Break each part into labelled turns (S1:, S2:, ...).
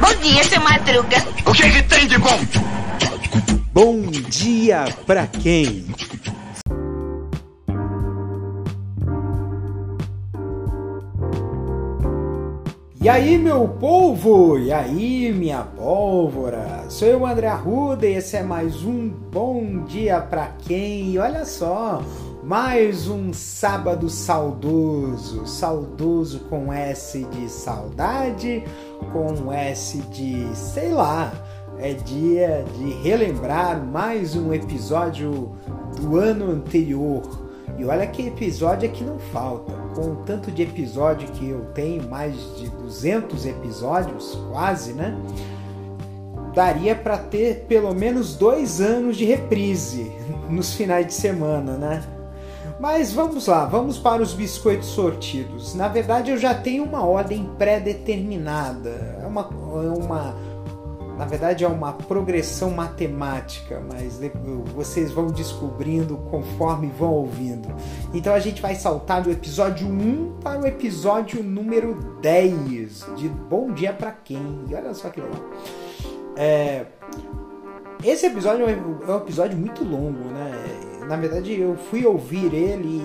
S1: Bom dia, seu Madruga.
S2: O que, que tem de bom?
S3: Bom dia pra quem? E aí, meu povo? E aí, minha pólvora? Sou eu, André Arruda, e esse é mais um Bom Dia Pra Quem? E olha só, mais um sábado saudoso. Saudoso com S de saudade, com S de sei lá. É dia de relembrar mais um episódio do ano anterior. E olha que episódio é que não falta. Com o tanto de episódio que eu tenho, mais de 200 episódios, quase, né? Daria para ter pelo menos dois anos de reprise nos finais de semana, né? Mas vamos lá, vamos para os biscoitos sortidos. Na verdade, eu já tenho uma ordem pré-determinada. É uma, é uma na verdade é uma progressão matemática, mas vocês vão descobrindo conforme vão ouvindo. Então a gente vai saltar do episódio 1 para o episódio número 10 de Bom Dia para Quem. E olha só que legal. É, esse episódio é um episódio muito longo, né? Na verdade, eu fui ouvir ele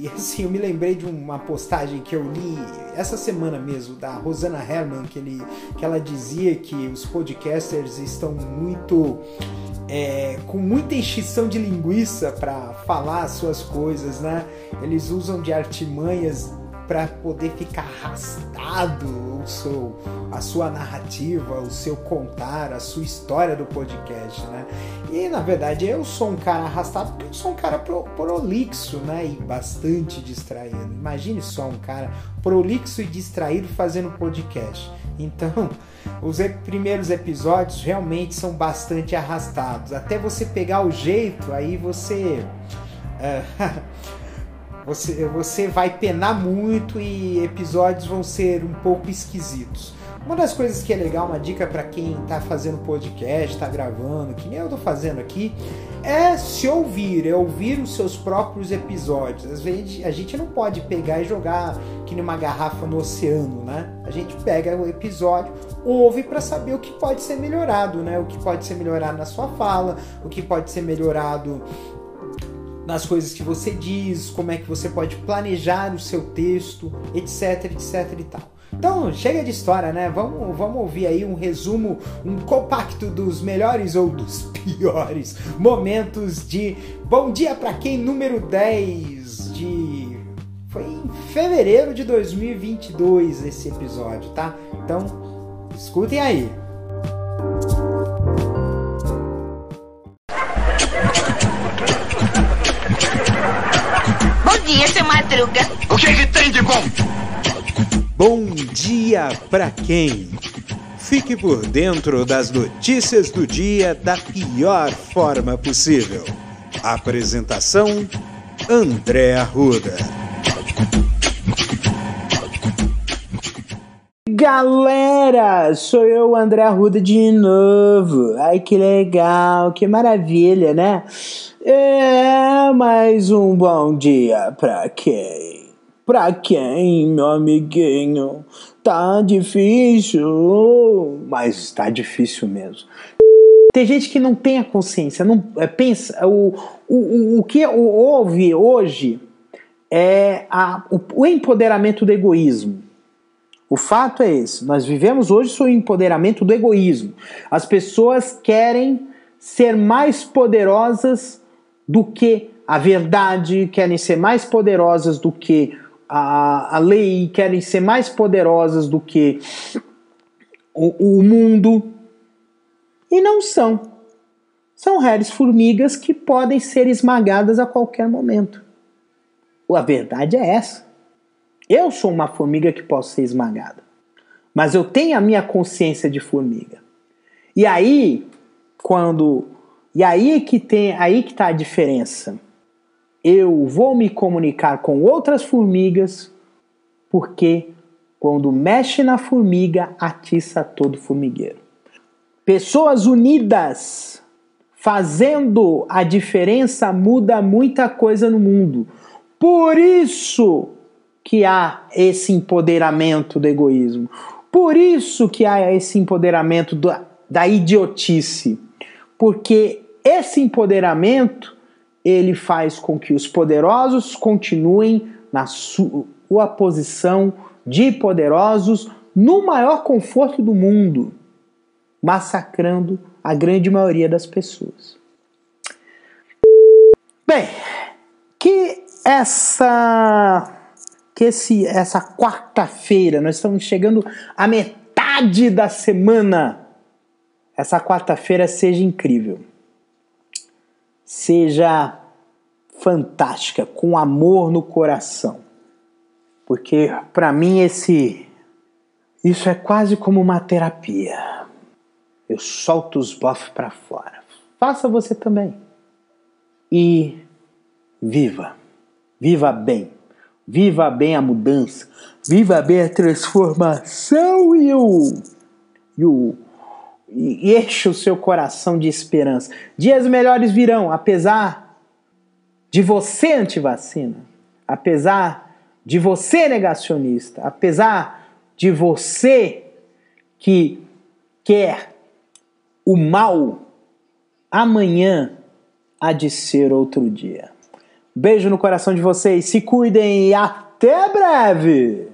S3: e, assim, eu me lembrei de uma postagem que eu li essa semana mesmo, da Rosana Herman, que, ele, que ela dizia que os podcasters estão muito. É, com muita enchição de linguiça para falar as suas coisas, né? Eles usam de artimanhas para poder ficar arrastado o seu, a sua narrativa, o seu contar, a sua história do podcast, né? E na verdade eu sou um cara arrastado porque eu sou um cara pro, prolixo, né? E bastante distraído. Imagine só um cara prolixo e distraído fazendo podcast. Então, os primeiros episódios realmente são bastante arrastados. Até você pegar o jeito, aí você. Uh, Você, você vai penar muito e episódios vão ser um pouco esquisitos. Uma das coisas que é legal, uma dica para quem está fazendo podcast, está gravando, que nem eu estou fazendo aqui, é se ouvir, é ouvir os seus próprios episódios. Às vezes a gente não pode pegar e jogar que nem uma garrafa no oceano, né? A gente pega o episódio, ouve para saber o que pode ser melhorado, né? O que pode ser melhorado na sua fala, o que pode ser melhorado nas coisas que você diz, como é que você pode planejar o seu texto, etc, etc e tal. Então, chega de história, né? Vamos, vamos ouvir aí um resumo, um compacto dos melhores ou dos piores momentos de Bom Dia para quem número 10 de foi em fevereiro de 2022 esse episódio, tá? Então, escutem aí.
S2: O que, que tem de bom?
S3: Bom dia pra quem? Fique por dentro das notícias do dia da pior forma possível. Apresentação: André Arruda. Galera, sou eu, André Arruda, de novo. Ai, que legal, que maravilha, né? É mais um bom dia pra quem? Pra quem, meu amiguinho? Tá difícil, mas tá difícil mesmo. Tem gente que não tem a consciência, não é, pensa. O, o, o, que houve hoje é a, o, o empoderamento do egoísmo. O fato é esse: nós vivemos hoje sob o empoderamento do egoísmo. As pessoas querem ser mais poderosas do que a verdade, querem ser mais poderosas do que a, a lei, querem ser mais poderosas do que o, o mundo. E não são. São réis formigas que podem ser esmagadas a qualquer momento. A verdade é essa. Eu sou uma formiga que posso ser esmagada. Mas eu tenho a minha consciência de formiga. E aí, quando e aí que tem, aí que está a diferença. Eu vou me comunicar com outras formigas porque quando mexe na formiga, atiça todo formigueiro. Pessoas unidas fazendo a diferença muda muita coisa no mundo. Por isso que há esse empoderamento do egoísmo. Por isso que há esse empoderamento da idiotice. Porque esse empoderamento ele faz com que os poderosos continuem na sua posição de poderosos no maior conforto do mundo, massacrando a grande maioria das pessoas. Bem, que essa que esse essa quarta-feira, nós estamos chegando à metade da semana. Essa quarta-feira seja incrível. Seja fantástica, com amor no coração. Porque para mim esse isso é quase como uma terapia. Eu solto os bofs para fora. Faça você também. E viva. Viva bem. Viva bem a mudança. Viva bem a transformação e o e o e enche o seu coração de esperança. Dias melhores virão, apesar de você antivacina, apesar de você negacionista, apesar de você que quer o mal, amanhã há de ser outro dia. Beijo no coração de vocês, se cuidem e até breve!